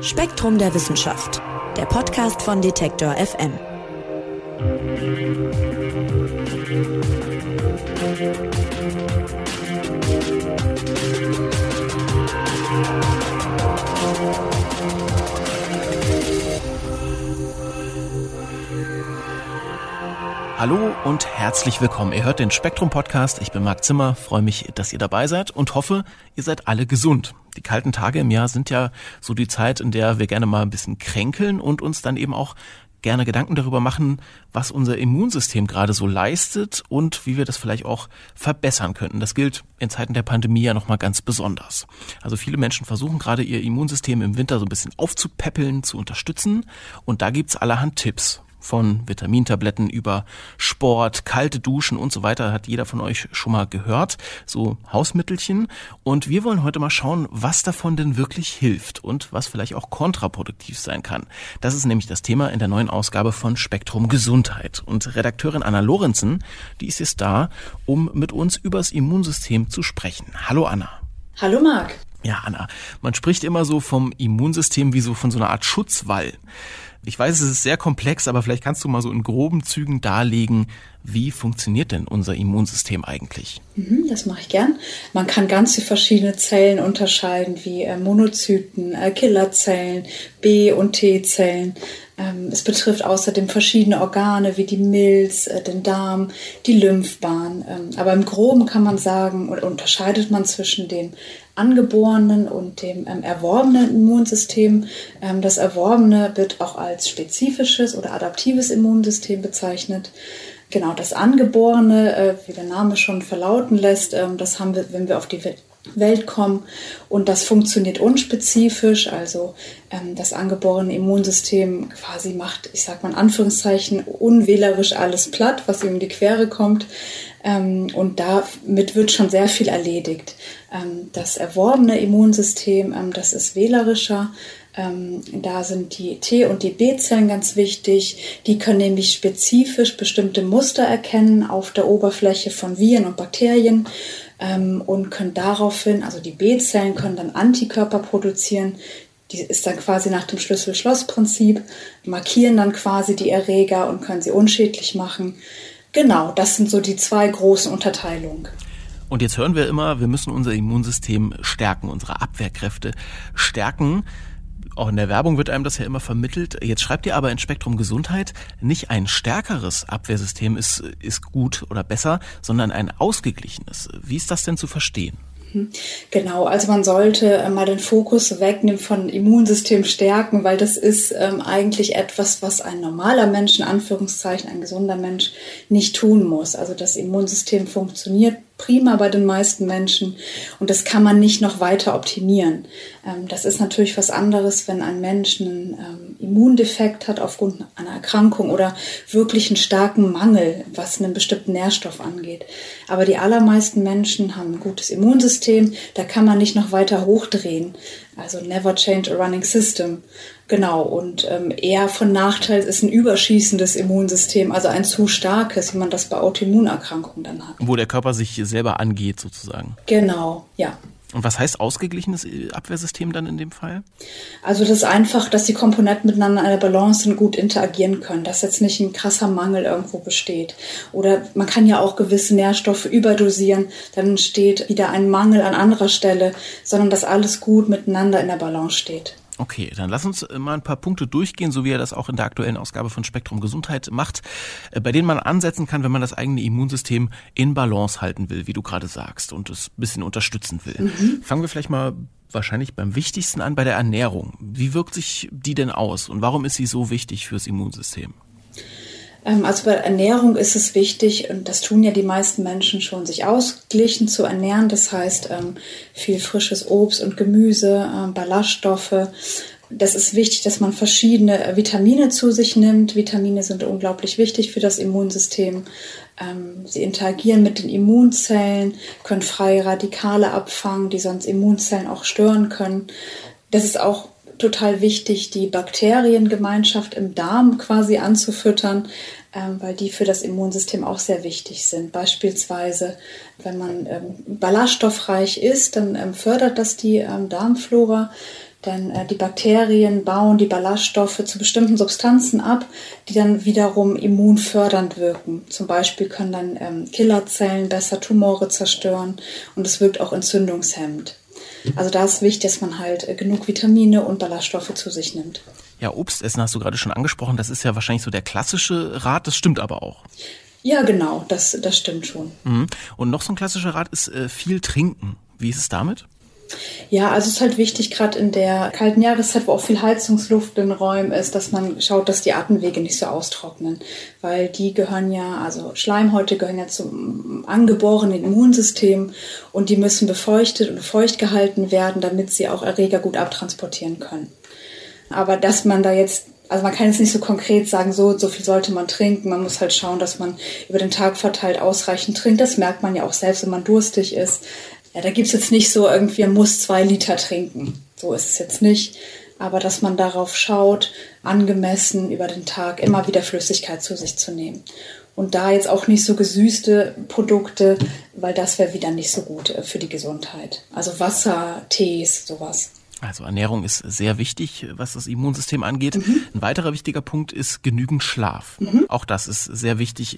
Spektrum der Wissenschaft, der Podcast von Detektor FM. Hallo und herzlich willkommen. Ihr hört den Spektrum Podcast. Ich bin Marc Zimmer, freue mich, dass ihr dabei seid und hoffe, ihr seid alle gesund. Die kalten Tage im Jahr sind ja so die Zeit, in der wir gerne mal ein bisschen kränkeln und uns dann eben auch gerne Gedanken darüber machen, was unser Immunsystem gerade so leistet und wie wir das vielleicht auch verbessern könnten. Das gilt in Zeiten der Pandemie ja nochmal ganz besonders. Also viele Menschen versuchen gerade ihr Immunsystem im Winter so ein bisschen aufzupäppeln, zu unterstützen und da gibt's allerhand Tipps von Vitamintabletten über Sport, kalte Duschen und so weiter hat jeder von euch schon mal gehört, so Hausmittelchen. Und wir wollen heute mal schauen, was davon denn wirklich hilft und was vielleicht auch kontraproduktiv sein kann. Das ist nämlich das Thema in der neuen Ausgabe von Spektrum Gesundheit. Und Redakteurin Anna Lorenzen, die ist jetzt da, um mit uns übers Immunsystem zu sprechen. Hallo Anna. Hallo Marc. Ja, Anna, man spricht immer so vom Immunsystem wie so von so einer Art Schutzwall. Ich weiß, es ist sehr komplex, aber vielleicht kannst du mal so in groben Zügen darlegen, wie funktioniert denn unser Immunsystem eigentlich? Mhm, das mache ich gern. Man kann ganz verschiedene Zellen unterscheiden, wie äh, Monozyten, äh, Killerzellen, B- und T-Zellen. Ähm, es betrifft außerdem verschiedene Organe wie die Milz, äh, den Darm, die Lymphbahn. Ähm, aber im Groben kann man sagen, oder unterscheidet man zwischen dem angeborenen und dem ähm, erworbenen Immunsystem. Ähm, das erworbene wird auch als spezifisches oder adaptives Immunsystem bezeichnet. Genau, das angeborene, äh, wie der Name schon verlauten lässt, ähm, das haben wir, wenn wir auf die Welt kommen und das funktioniert unspezifisch, also ähm, das angeborene Immunsystem quasi macht, ich sag mal in Anführungszeichen, unwählerisch alles platt, was ihm in die Quere kommt. Ähm, und damit wird schon sehr viel erledigt. Ähm, das erworbene Immunsystem, ähm, das ist wählerischer. Da sind die T- und die B-Zellen ganz wichtig. Die können nämlich spezifisch bestimmte Muster erkennen auf der Oberfläche von Viren und Bakterien und können daraufhin, also die B-Zellen können dann Antikörper produzieren, die ist dann quasi nach dem Schlüssel-Schloss-Prinzip, markieren dann quasi die Erreger und können sie unschädlich machen. Genau, das sind so die zwei großen Unterteilungen. Und jetzt hören wir immer, wir müssen unser Immunsystem stärken, unsere Abwehrkräfte stärken. Auch in der Werbung wird einem das ja immer vermittelt. Jetzt schreibt ihr aber in Spektrum Gesundheit, nicht ein stärkeres Abwehrsystem ist, ist gut oder besser, sondern ein ausgeglichenes. Wie ist das denn zu verstehen? Mhm. Genau, also man sollte äh, mal den Fokus wegnehmen von Immunsystem stärken, weil das ist ähm, eigentlich etwas, was ein normaler Mensch, in Anführungszeichen ein gesunder Mensch, nicht tun muss. Also das Immunsystem funktioniert prima bei den meisten Menschen und das kann man nicht noch weiter optimieren. Ähm, das ist natürlich was anderes, wenn ein Mensch einen ähm, Immundefekt hat aufgrund einer Erkrankung oder wirklich einen starken Mangel, was einen bestimmten Nährstoff angeht. Aber die allermeisten Menschen haben ein gutes Immunsystem, da kann man nicht noch weiter hochdrehen. Also never change a running system. Genau, und ähm, eher von Nachteil ist ein überschießendes Immunsystem, also ein zu starkes, wie man das bei Autoimmunerkrankungen dann hat. Wo der Körper sich selber angeht, sozusagen. Genau, ja. Und was heißt ausgeglichenes Abwehrsystem dann in dem Fall? Also das ist einfach, dass die Komponenten miteinander in einer Balance sind, gut interagieren können, dass jetzt nicht ein krasser Mangel irgendwo besteht. Oder man kann ja auch gewisse Nährstoffe überdosieren, dann entsteht wieder ein Mangel an anderer Stelle, sondern dass alles gut miteinander in der Balance steht. Okay, dann lass uns äh, mal ein paar Punkte durchgehen, so wie er das auch in der aktuellen Ausgabe von Spektrum Gesundheit macht, äh, bei denen man ansetzen kann, wenn man das eigene Immunsystem in Balance halten will, wie du gerade sagst, und es ein bisschen unterstützen will. Mhm. Fangen wir vielleicht mal wahrscheinlich beim wichtigsten an, bei der Ernährung. Wie wirkt sich die denn aus und warum ist sie so wichtig fürs Immunsystem? Ähm, also bei Ernährung ist es wichtig, und das tun ja die meisten Menschen schon, sich ausgeglichen zu ernähren. Das heißt, ähm, viel frisches Obst und Gemüse, ähm, Ballaststoffe. Das ist wichtig, dass man verschiedene äh, Vitamine zu sich nimmt. Vitamine sind unglaublich wichtig für das Immunsystem. Sie interagieren mit den Immunzellen, können freie Radikale abfangen, die sonst Immunzellen auch stören können. Das ist auch total wichtig, die Bakteriengemeinschaft im Darm quasi anzufüttern, ähm, weil die für das Immunsystem auch sehr wichtig sind. Beispielsweise, wenn man ähm, ballaststoffreich ist, dann ähm, fördert das die Darmflora. Denn äh, die Bakterien bauen die Ballaststoffe zu bestimmten Substanzen ab, die dann wiederum immunfördernd wirken. Zum Beispiel können dann Killerzellen besser Tumore zerstören und es wirkt auch entzündungshemmend. Also da ist wichtig, dass man halt äh, genug Vitamine und Ballaststoffe zu sich nimmt. Ja, Obstessen hast du gerade schon angesprochen. Das ist ja wahrscheinlich so der klassische Rat. Das stimmt aber auch. Ja, genau. Das, das stimmt schon. Mhm. Und noch so ein klassischer Rat ist äh, viel trinken. Wie ist es damit? Ja, also es ist halt wichtig, gerade in der kalten Jahreszeit, wo auch viel Heizungsluft in Räumen ist, dass man schaut, dass die Atemwege nicht so austrocknen. Weil die gehören ja, also Schleimhäute gehören ja zum angeborenen Immunsystem und die müssen befeuchtet und feucht gehalten werden, damit sie auch Erreger gut abtransportieren können. Aber dass man da jetzt also man kann jetzt nicht so konkret sagen, so so viel sollte man trinken. Man muss halt schauen, dass man über den Tag verteilt ausreichend trinkt. Das merkt man ja auch selbst, wenn man durstig ist. Ja, da gibt's jetzt nicht so irgendwie, man muss zwei Liter trinken. So ist es jetzt nicht. Aber dass man darauf schaut, angemessen über den Tag immer wieder Flüssigkeit zu sich zu nehmen. Und da jetzt auch nicht so gesüßte Produkte, weil das wäre wieder nicht so gut äh, für die Gesundheit. Also Wasser, Tees, sowas. Also Ernährung ist sehr wichtig, was das Immunsystem angeht. Mhm. Ein weiterer wichtiger Punkt ist genügend Schlaf. Mhm. Auch das ist sehr wichtig.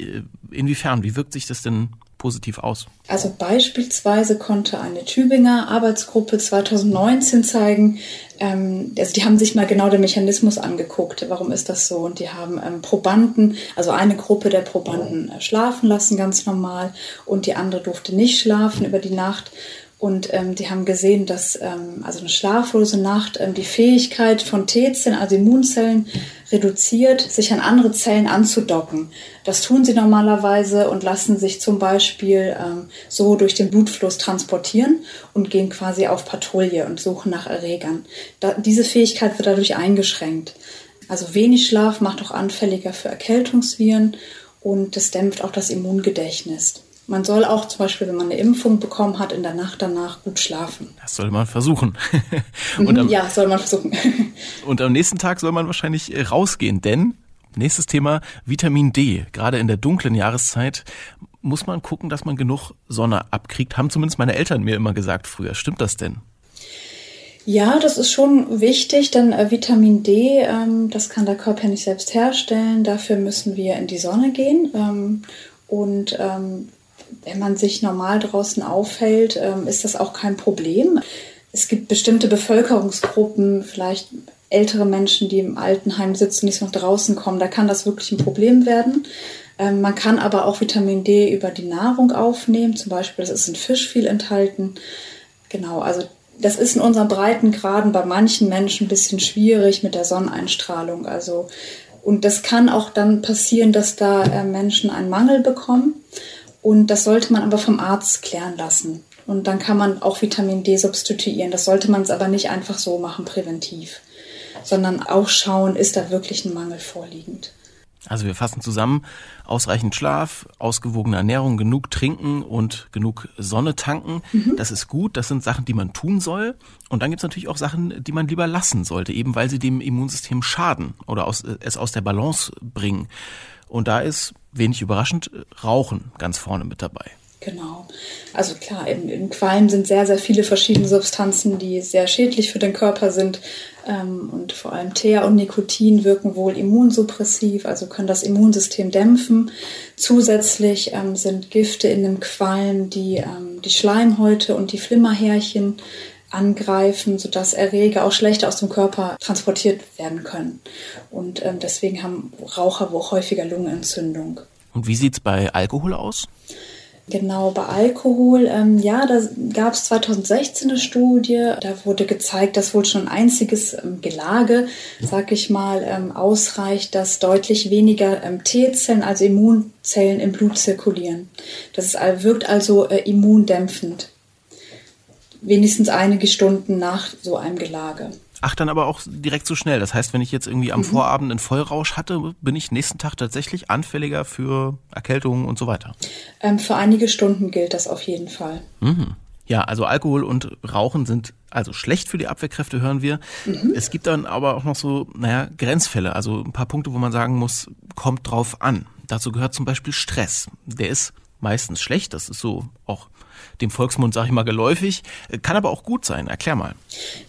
Inwiefern, wie wirkt sich das denn positiv aus? Also beispielsweise konnte eine Tübinger Arbeitsgruppe 2019 zeigen, ähm, also die haben sich mal genau den Mechanismus angeguckt, warum ist das so? Und die haben ähm, Probanden, also eine Gruppe der Probanden äh, schlafen lassen, ganz normal, und die andere durfte nicht schlafen über die Nacht. Und ähm, die haben gesehen, dass ähm, also eine schlaflose Nacht ähm, die Fähigkeit von T-Zellen, also Immunzellen, reduziert, sich an andere Zellen anzudocken. Das tun sie normalerweise und lassen sich zum Beispiel ähm, so durch den Blutfluss transportieren und gehen quasi auf Patrouille und suchen nach Erregern. Da, diese Fähigkeit wird dadurch eingeschränkt. Also wenig Schlaf macht auch anfälliger für Erkältungsviren und das dämpft auch das Immungedächtnis. Man soll auch zum Beispiel, wenn man eine Impfung bekommen hat, in der Nacht danach gut schlafen. Das soll man versuchen. Mhm, am, ja, soll man versuchen. und am nächsten Tag soll man wahrscheinlich äh, rausgehen, denn nächstes Thema Vitamin D. Gerade in der dunklen Jahreszeit muss man gucken, dass man genug Sonne abkriegt. Haben zumindest meine Eltern mir immer gesagt früher. Stimmt das denn? Ja, das ist schon wichtig, denn äh, Vitamin D, ähm, das kann der Körper nicht selbst herstellen. Dafür müssen wir in die Sonne gehen. Ähm, und ähm, wenn man sich normal draußen aufhält, ähm, ist das auch kein Problem. Es gibt bestimmte Bevölkerungsgruppen, vielleicht ältere Menschen, die im Altenheim sitzen, nicht noch draußen kommen. Da kann das wirklich ein Problem werden. Ähm, man kann aber auch Vitamin D über die Nahrung aufnehmen. Zum Beispiel, das ist in Fisch viel enthalten. Genau, also das ist in unseren Breitengraden bei manchen Menschen ein bisschen schwierig mit der Sonneneinstrahlung. Also, und das kann auch dann passieren, dass da äh, Menschen einen Mangel bekommen. Und das sollte man aber vom Arzt klären lassen. Und dann kann man auch Vitamin D substituieren. Das sollte man es aber nicht einfach so machen, präventiv, sondern auch schauen, ist da wirklich ein Mangel vorliegend. Also wir fassen zusammen, ausreichend Schlaf, ausgewogene Ernährung, genug trinken und genug Sonne tanken. Mhm. Das ist gut, das sind Sachen, die man tun soll. Und dann gibt es natürlich auch Sachen, die man lieber lassen sollte, eben weil sie dem Immunsystem schaden oder aus, es aus der Balance bringen. Und da ist wenig überraschend Rauchen ganz vorne mit dabei. Genau. Also klar, in, in Qualm sind sehr, sehr viele verschiedene Substanzen, die sehr schädlich für den Körper sind. Ähm, und vor allem Teer und Nikotin wirken wohl immunsuppressiv, also können das Immunsystem dämpfen. Zusätzlich ähm, sind Gifte in dem Qualm, die ähm, die Schleimhäute und die Flimmerhärchen angreifen, sodass Erreger auch schlechter aus dem Körper transportiert werden können. Und ähm, deswegen haben Raucher auch häufiger Lungenentzündung. Und wie sieht es bei Alkohol aus? Genau, bei Alkohol, ähm, ja, da gab es 2016 eine Studie, da wurde gezeigt, dass wohl schon ein einziges ähm, Gelage, sag ich mal, ähm, ausreicht, dass deutlich weniger ähm, T-Zellen, also Immunzellen im Blut zirkulieren. Das ist, wirkt also äh, immundämpfend wenigstens einige Stunden nach so einem Gelage. Ach, dann aber auch direkt so schnell. Das heißt, wenn ich jetzt irgendwie am mhm. Vorabend einen Vollrausch hatte, bin ich nächsten Tag tatsächlich anfälliger für Erkältungen und so weiter. Ähm, für einige Stunden gilt das auf jeden Fall. Mhm. Ja, also Alkohol und Rauchen sind also schlecht für die Abwehrkräfte, hören wir. Mhm. Es gibt dann aber auch noch so, naja, Grenzfälle, also ein paar Punkte, wo man sagen muss, kommt drauf an. Dazu gehört zum Beispiel Stress. Der ist meistens schlecht. Das ist so auch dem Volksmund, sage ich mal, geläufig. Kann aber auch gut sein. Erklär mal.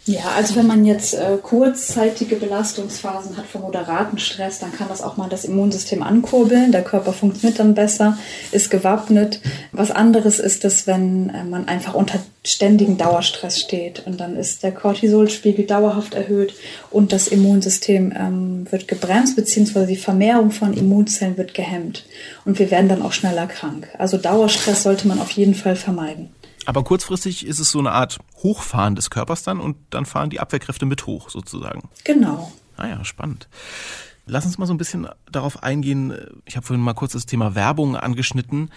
Ja, also wenn man jetzt äh, kurzzeitige Belastungsphasen hat von moderaten Stress, dann kann das auch mal das Immunsystem ankurbeln. Der Körper funktioniert dann besser, ist gewappnet. Was anderes ist es, wenn äh, man einfach unter ständigen Dauerstress steht und dann ist der Cortisolspiegel dauerhaft erhöht und das Immunsystem ähm, wird gebremst beziehungsweise die Vermehrung von Immunzellen wird gehemmt und wir werden dann auch schneller krank. Also Dauerstress sollte man auf jeden Fall vermeiden. Aber kurzfristig ist es so eine Art Hochfahren des Körpers dann und dann fahren die Abwehrkräfte mit hoch sozusagen. Genau. Ah ja, spannend. Lass uns mal so ein bisschen darauf eingehen. Ich habe vorhin mal kurz das Thema Werbung angeschnitten.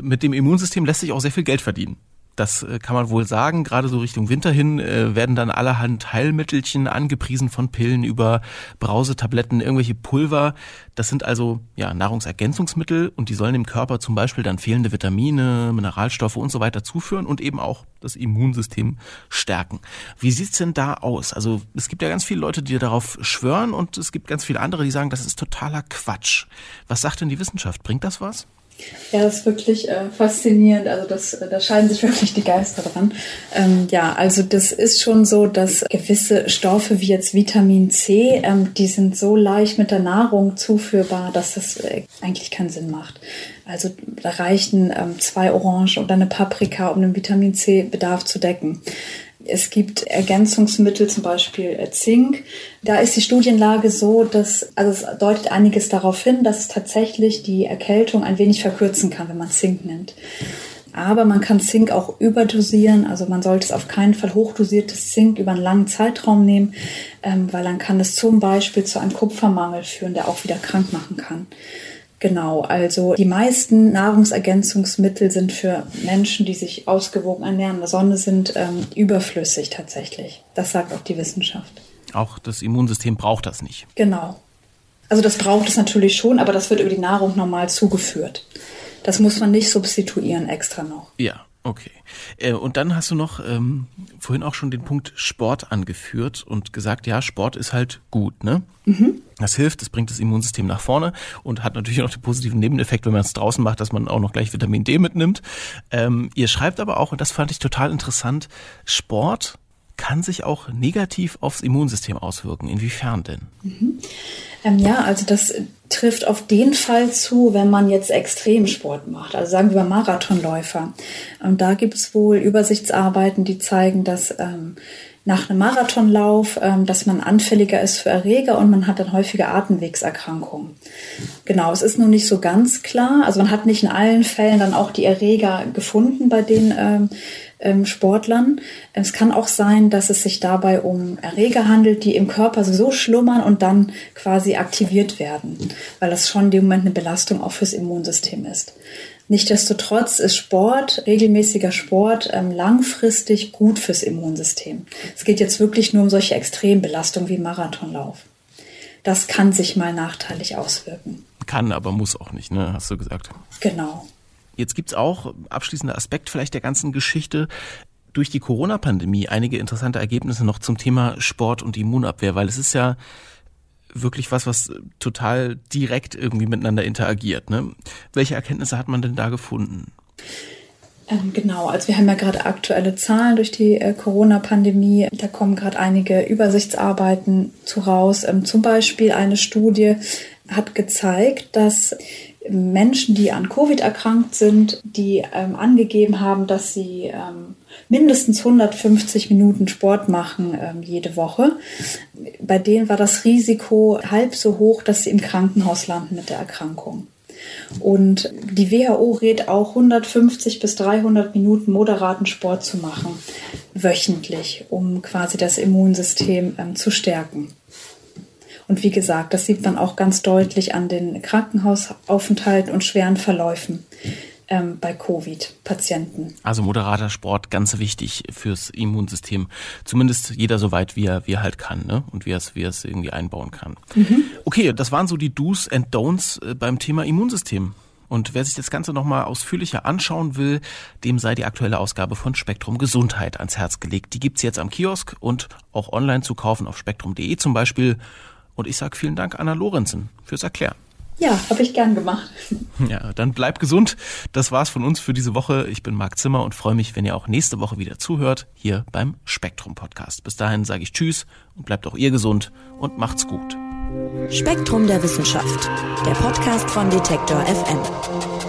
Mit dem Immunsystem lässt sich auch sehr viel Geld verdienen. Das äh, kann man wohl sagen. Gerade so Richtung Winter hin äh, werden dann allerhand Heilmittelchen angepriesen von Pillen über Brausetabletten, irgendwelche Pulver. Das sind also ja Nahrungsergänzungsmittel und die sollen dem Körper zum Beispiel dann fehlende Vitamine, Mineralstoffe und so weiter zuführen und eben auch das Immunsystem stärken. Wie sieht's denn da aus? Also es gibt ja ganz viele Leute, die darauf schwören und es gibt ganz viele andere, die sagen, das ist totaler Quatsch. Was sagt denn die Wissenschaft? Bringt das was? Ja, das ist wirklich äh, faszinierend. Also das, äh, da scheiden sich wirklich die Geister dran. Ähm, ja, also das ist schon so, dass gewisse Stoffe wie jetzt Vitamin C, ähm, die sind so leicht mit der Nahrung zuführbar, dass das äh, eigentlich keinen Sinn macht. Also da reichen ähm, zwei Orangen oder eine Paprika, um den Vitamin C-Bedarf zu decken. Es gibt Ergänzungsmittel, zum Beispiel äh, Zink. Da ist die Studienlage so, dass, also es deutet einiges darauf hin, dass es tatsächlich die Erkältung ein wenig verkürzen kann, wenn man Zink nimmt. Aber man kann Zink auch überdosieren, also man sollte es auf keinen Fall hochdosiertes Zink über einen langen Zeitraum nehmen, ähm, weil dann kann es zum Beispiel zu einem Kupfermangel führen, der auch wieder krank machen kann. Genau, also die meisten Nahrungsergänzungsmittel sind für Menschen, die sich ausgewogen ernähren, der Sonne sind, ähm, überflüssig tatsächlich. Das sagt auch die Wissenschaft. Auch das Immunsystem braucht das nicht. Genau. Also das braucht es natürlich schon, aber das wird über die Nahrung normal zugeführt. Das muss man nicht substituieren extra noch. Ja, Okay. Äh, und dann hast du noch ähm, vorhin auch schon den Punkt Sport angeführt und gesagt, ja, Sport ist halt gut, ne? Mhm. Das hilft, das bringt das Immunsystem nach vorne und hat natürlich auch den positiven Nebeneffekt, wenn man es draußen macht, dass man auch noch gleich Vitamin D mitnimmt. Ähm, ihr schreibt aber auch, und das fand ich total interessant, Sport kann sich auch negativ aufs Immunsystem auswirken. Inwiefern denn? Mhm. Ähm, ja, also das trifft auf den Fall zu, wenn man jetzt Extremsport macht. Also sagen wir Marathonläufer. Und da gibt es wohl Übersichtsarbeiten, die zeigen, dass ähm, nach einem Marathonlauf, ähm, dass man anfälliger ist für Erreger und man hat dann häufige Atemwegserkrankungen. Genau, es ist nur nicht so ganz klar. Also man hat nicht in allen Fällen dann auch die Erreger gefunden bei den ähm, ähm, Sportlern. Es kann auch sein, dass es sich dabei um Erreger handelt, die im Körper so schlummern und dann quasi aktiviert werden, weil das schon in dem Moment eine Belastung auch fürs Immunsystem ist. Nichtsdestotrotz ist Sport, regelmäßiger Sport, ähm, langfristig gut fürs Immunsystem. Es geht jetzt wirklich nur um solche Extrembelastungen wie Marathonlauf. Das kann sich mal nachteilig auswirken. Kann, aber muss auch nicht, ne? Hast du gesagt. Genau. Jetzt gibt's auch, abschließender Aspekt vielleicht der ganzen Geschichte, durch die Corona-Pandemie einige interessante Ergebnisse noch zum Thema Sport und Immunabwehr, weil es ist ja wirklich was, was total direkt irgendwie miteinander interagiert. Ne? Welche Erkenntnisse hat man denn da gefunden? Ähm, genau, also wir haben ja gerade aktuelle Zahlen durch die äh, Corona-Pandemie. Da kommen gerade einige Übersichtsarbeiten zu raus. Ähm, zum Beispiel eine Studie hat gezeigt, dass Menschen, die an Covid erkrankt sind, die ähm, angegeben haben, dass sie ähm, mindestens 150 Minuten Sport machen ähm, jede Woche. Bei denen war das Risiko halb so hoch, dass sie im Krankenhaus landen mit der Erkrankung. Und die WHO rät auch 150 bis 300 Minuten moderaten Sport zu machen, wöchentlich, um quasi das Immunsystem ähm, zu stärken. Und wie gesagt, das sieht man auch ganz deutlich an den Krankenhausaufenthalten und schweren Verläufen ähm, bei Covid-Patienten. Also moderater Sport, ganz wichtig fürs Immunsystem. Zumindest jeder so weit, wie er, wie er halt kann ne? und wie er, es, wie er es irgendwie einbauen kann. Mhm. Okay, das waren so die Do's and Don'ts äh, beim Thema Immunsystem. Und wer sich das Ganze nochmal ausführlicher anschauen will, dem sei die aktuelle Ausgabe von Spektrum Gesundheit ans Herz gelegt. Die gibt's jetzt am Kiosk und auch online zu kaufen auf spektrum.de zum Beispiel. Und ich sage vielen Dank Anna Lorenzen fürs Erklären. Ja, habe ich gern gemacht. Ja, dann bleib gesund. Das war's von uns für diese Woche. Ich bin Marc Zimmer und freue mich, wenn ihr auch nächste Woche wieder zuhört, hier beim Spektrum Podcast. Bis dahin sage ich Tschüss und bleibt auch ihr gesund und macht's gut. Spektrum der Wissenschaft, der Podcast von Detektor FM.